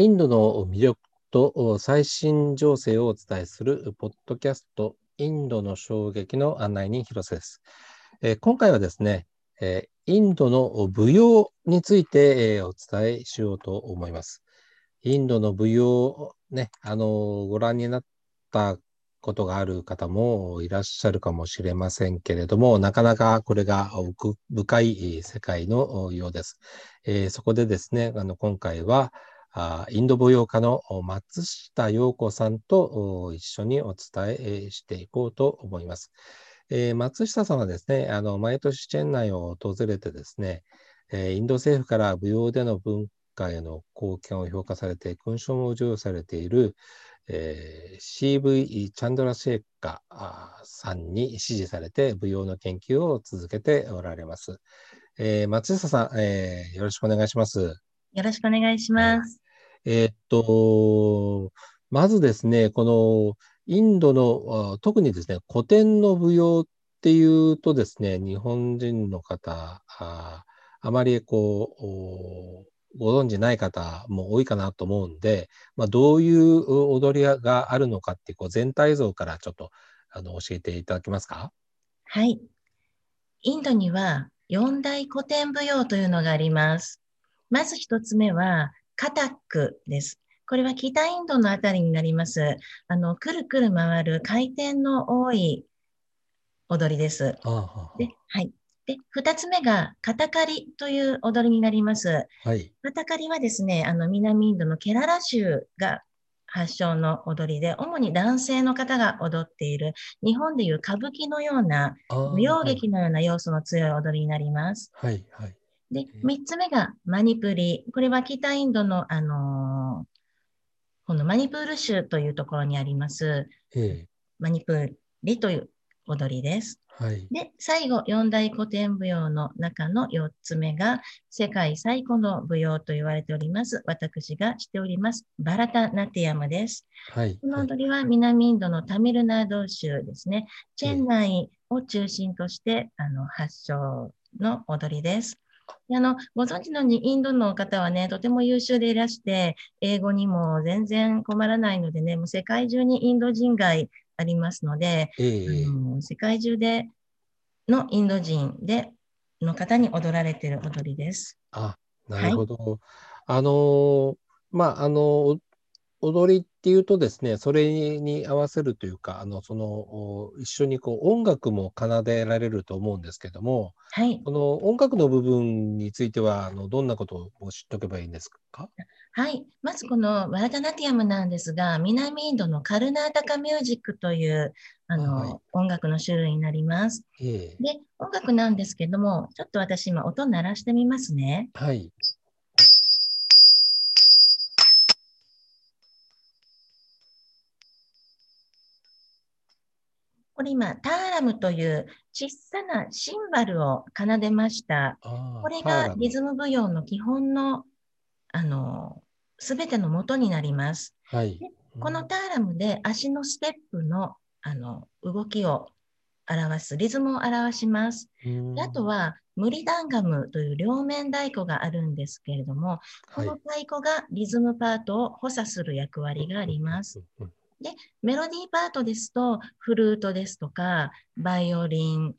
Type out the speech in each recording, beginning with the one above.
インドの魅力と最新情勢をお伝えするポッドキャストインドの衝撃の案内人広瀬です。え、今回はですね、え、インドの舞踊について、え、お伝えしようと思います。インドの舞踊ね、あのご覧になったことがある方もいらっしゃるかもしれませんけれども、なかなかこれが奥深い世界のようです。えー、そこでですね、あの今回は、あインド舞踊家の松下陽子さんと一緒にお伝えしていこうと思います。えー、松下さんはですね、あの毎年チェン内を訪れてですね、えー、インド政府から舞踊での文化への貢献を評価されて、勲章も授与されている、えー、CV チャンドラシェーカさんに指示されて舞踊の研究を続けておられます。えー、松下さん、えー、よろしくお願いします。よろしくお願いします。えー、っと、まずですね、このインドの、特にですね、古典の舞踊っていうとですね、日本人の方、ああまりこう、ご存知ない方も多いかなと思うんで、まあ、どういう踊りがあるのかっていうこう全体像からちょっとあの教えていただけますか？はい。インドには四大古典舞踊というのがあります。まず一つ目は、カタックです。これは北インドのあたりになります。あの、くるくる回る回転の多い踊りです。で、はい。で、二つ目が、カタカリという踊りになります。はい。カタカリはですね、あの、南インドのケララ州が発祥の踊りで、主に男性の方が踊っている、日本でいう歌舞伎のような、舞踊劇のような要素の強い踊りになります。はい、はい。で、三つ目がマニプリ。これは北インドの、あのー、このマニプール州というところにあります、マニプーリという踊りです。はい、で、最後、四大古典舞踊の中の四つ目が、世界最古の舞踊と言われております。私がしております、バラタナティアムです。はい、この踊りは南インドのタミルナード州ですね。チェンナイを中心として、あの発祥の踊りです。あの、ご存知のようにインドの方はね、とても優秀でいらして、英語にも全然困らないのでね、もう世界中にインド人街ありますので、えー、あの世界中でのインド人での方に踊られている踊りです。あ、なるほど。はい、あのまあ、あの、踊りっていうとですね、それに合わせるというか、あの、その、一緒にこう音楽も奏でられると思うんですけども、はい。この音楽の部分については、あの、どんなことを知っておけばいいんですか？はい。まずこのワラダナティアムなんですが、南インドのカルナータカミュージックという、あの、はい、音楽の種類になります。えー、で、音楽なんですけども、ちょっと私今音鳴らしてみますね。はい。これ今、ターラムという小さなシンバルを奏でました。これがリズム舞踊の基本の、あの、すべての元になります。はい、このターラムで足のステップのあの動きを表す、リズムを表します。あとは、ムリダンガムという両面太鼓があるんですけれども、この太鼓がリズムパートを補佐する役割があります。で、メロディーパートですと、フルートですとか、バイオリン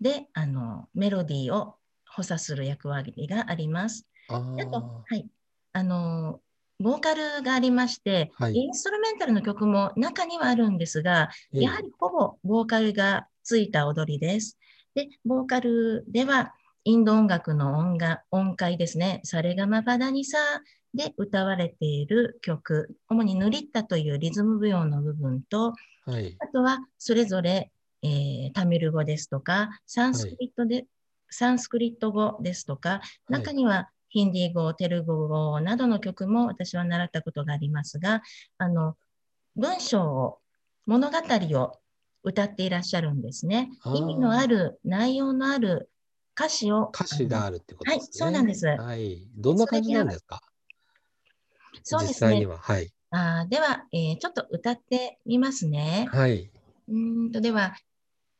で、あの、メロディーを補佐する役割があります。あと、はい。あの、ボーカルがありまして、はい、インストルメンタルの曲も中にはあるんですが、やはりほぼボーカルがついた踊りです。で、ボーカルでは、インド音楽の音が音階ですね。サレガマパダニサで歌われている曲、主にヌリッタというリズム舞踊の部分と、はい、あとはそれぞれ、えー、タミル語ですとか、サンスクリットで、はい、サンスクリット語ですとか、中にはヒンディー語、テルゴ語などの曲も私は習ったことがありますが、あの、文章を、物語を歌っていらっしゃるんですね。意味のある、内容のある歌詞を。歌詞があるってことですね。はい、そうなんです。はい。どんな感じなんですか？そうですね。はい。あでは、えー、ちょっと歌ってみますね。はい。うんとでは、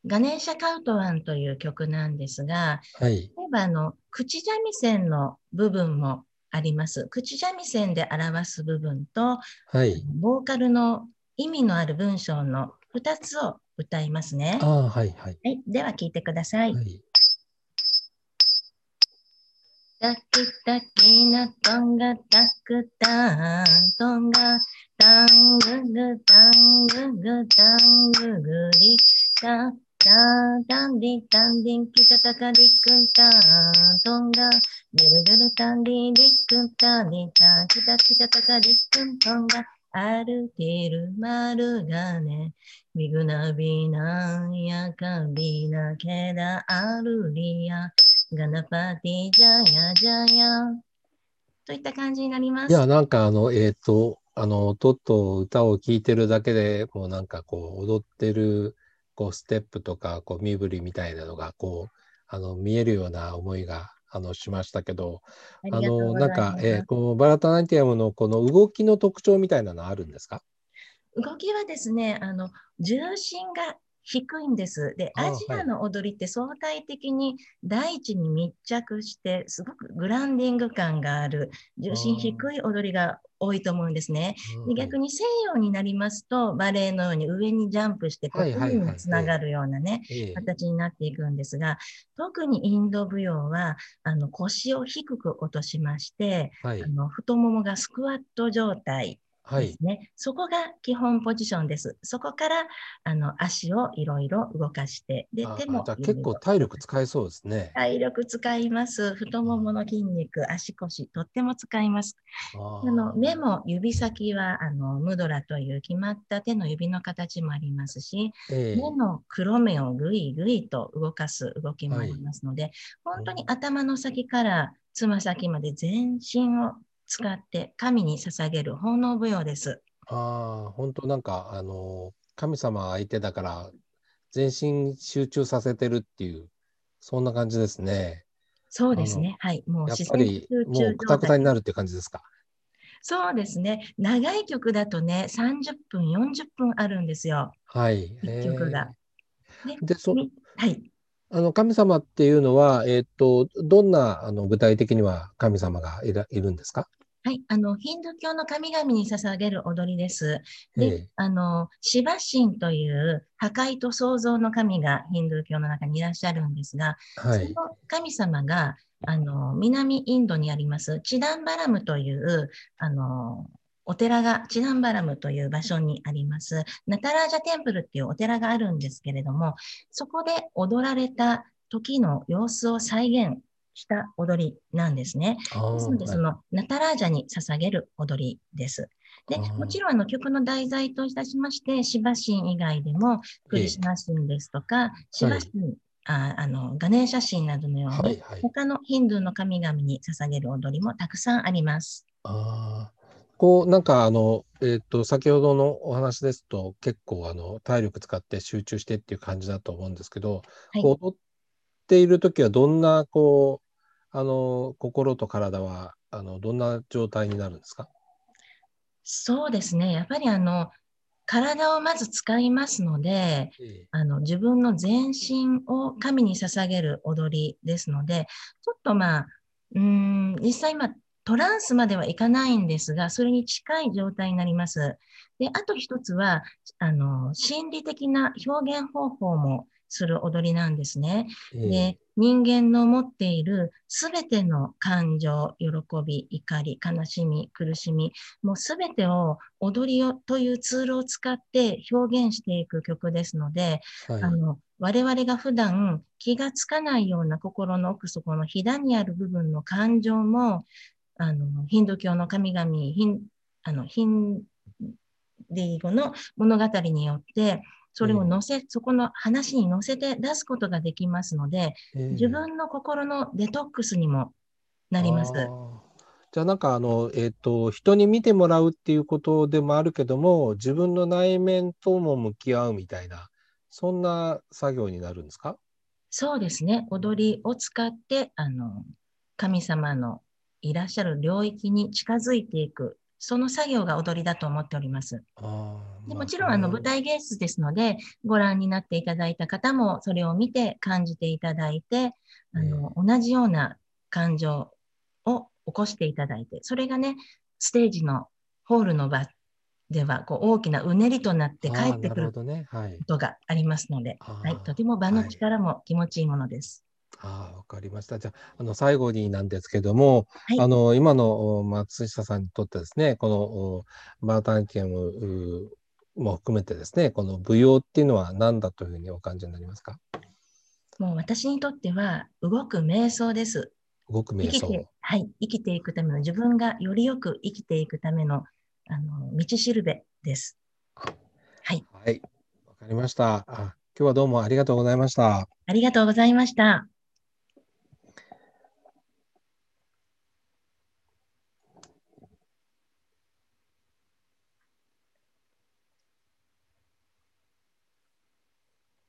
ガネーシャ・カウトワンという曲なんですが、はい、例えばあの口三味線の部分もあります。口三味線で表す部分と、はい。ボーカルの意味のある文章の2つを歌いますね。ああ、はい、はい。はい、では聞いてください。はい。タキタキなトンガタクタトンガタンググタンググタンググリタタタンディタンディンキタタカリクタトンガデルデルタンディリクンタニタキタキタタカリクトンガアルティルマルガネビグナビナヤカビナケダアルリアガナパティジャヤジャヤといった感じになります。いや、なんかあの、えっ、と、あの、音と歌を聴いてるだけでもうなんかこう、踊ってる、こう、ステップとか、こう、身振りみたいなのが、こう、あの、見えるような思いが、あの、しましたけど、あの、なんか。えーこのバラタナティアムのこの動きの特徴みたいなのあるんですか？動きはですね、あの重心が低いんです。で、あアジアの踊りって相対的に大地に密着して、すごくグランディング感がある、重心低い踊りが多いと思うんですね。で逆に、に西洋になりますと、バレエのように上にジャンプして、こう海につながるようなね、ええ形になっていくんですが、特にインド舞踊はあの腰を低く落としまして、はいあ、の太ももがスクワット状態はい。ですね。そこが基本ポジションです。そこからあの足をいろいろ動かして、であ手も結構体力使えそうですね。体力使います。太ももの筋肉、足腰、とっても使います。ああのー目も指先はあのムドラという決まった手の指の形もありますし、ええ目の黒目をぐいぐいと動かす動きもありますので、本当に頭の先からつま先まで全身を使って神に捧げる奉納舞踊です。ああ、本当なんか、あの、神様相手だから、全身集中させてるっていう、そんな感じですね。そうですね。はい。もうやっぱり、集も中うくたくたになるって感じですか？そうですね。長い曲だとね、30分、40分あるんですよ。はい。一曲が。ええで、そ、みはい。あの、神様っていうのは、えっと、どんな、あの、具体的には神様がいるんですか？はい。あの、ヒンドゥー教の神々に捧げる踊りです。で、ええあの、シバ神という破壊と創造の神がヒンドゥー教の中にいらっしゃるんですが、はい。その神様が、あの、南インドにあります、チダンバラムという、あの、お寺が、チダンバラムという場所にあります、ナタラージャテンプルっていうお寺があるんですけれども、そこで踊られた時の様子を再現した踊りなんですね。あですので、ーそのナタラージャに捧げる踊りです。で、もちろんあの曲の題材といたしまして、シバ神以外でも、クリシュナ神ですとか、シバ神、ああのガネーシャ神などのように、はいはい。他のヒンドゥーの神々に捧げる踊りもたくさんあります。ああ、こう、なんかあの、えっと、先ほどのお話ですと、結構あの、体力使って集中してっていう感じだと思うんですけど、はい。こう踊っているときはどんな、こう、あの、心と体は、あの、どんな状態になるんですか？そうですね。やっぱりあの、体をまず使いますので、え。あの自分の全身を神に捧げる踊りですので、ちょっとまあ、うーん、実際今、トランスまではいかないんですが、それに近い状態になります。で、あと一つは、あの、心理的な表現方法もする踊りなんですね。ええで、人間の持っているすべての感情、喜び、怒り、悲しみ、苦しみ、もうすべてを踊りをというツールを使って表現していく曲ですので、はいあの我々が普段気がつかないような心の奥底のひだにある部分の感情も、あのヒンドゥー教の神々、ヒンあのヒンディー語の物語によって、それを乗せ、そこの話に乗せて出すことができますので、ええ自分の心のデトックスにもなります。じゃあなんかあの、えっと、人に見てもらうっていうことでもあるけども、自分の内面とも向き合うみたいな、そんな作業になるんですか？そうですね。踊りを使って、あの、神様のいらっしゃる領域に近づいていく、その作業が踊りだと思っております。でもちろん、あの、舞台芸術ですので、ご覧になっていただいた方も、それを見て感じていただいて、あの、同じような感情を起こしていただいて、それがね、ステージのホールの場ではこう大きなうねりとなって帰ってくるこね。はい、とがありますので、はい、とても場の力も気持ちいいものです。ああ、わかりました。じゃあ、あの最後になんですけども、はい、あの今の松下さんにとってですね、このバータンケムも含めてですね、この舞踊っていうのは何だというふうにお感じになりますか？もう私にとっては動く瞑想です。動く瞑想。はい、生きていくための自分がよりよく生きていくためのあの道しるべです。はい。はい、わかりましたあ。今日はどうもありがとうございました。ありがとうございました。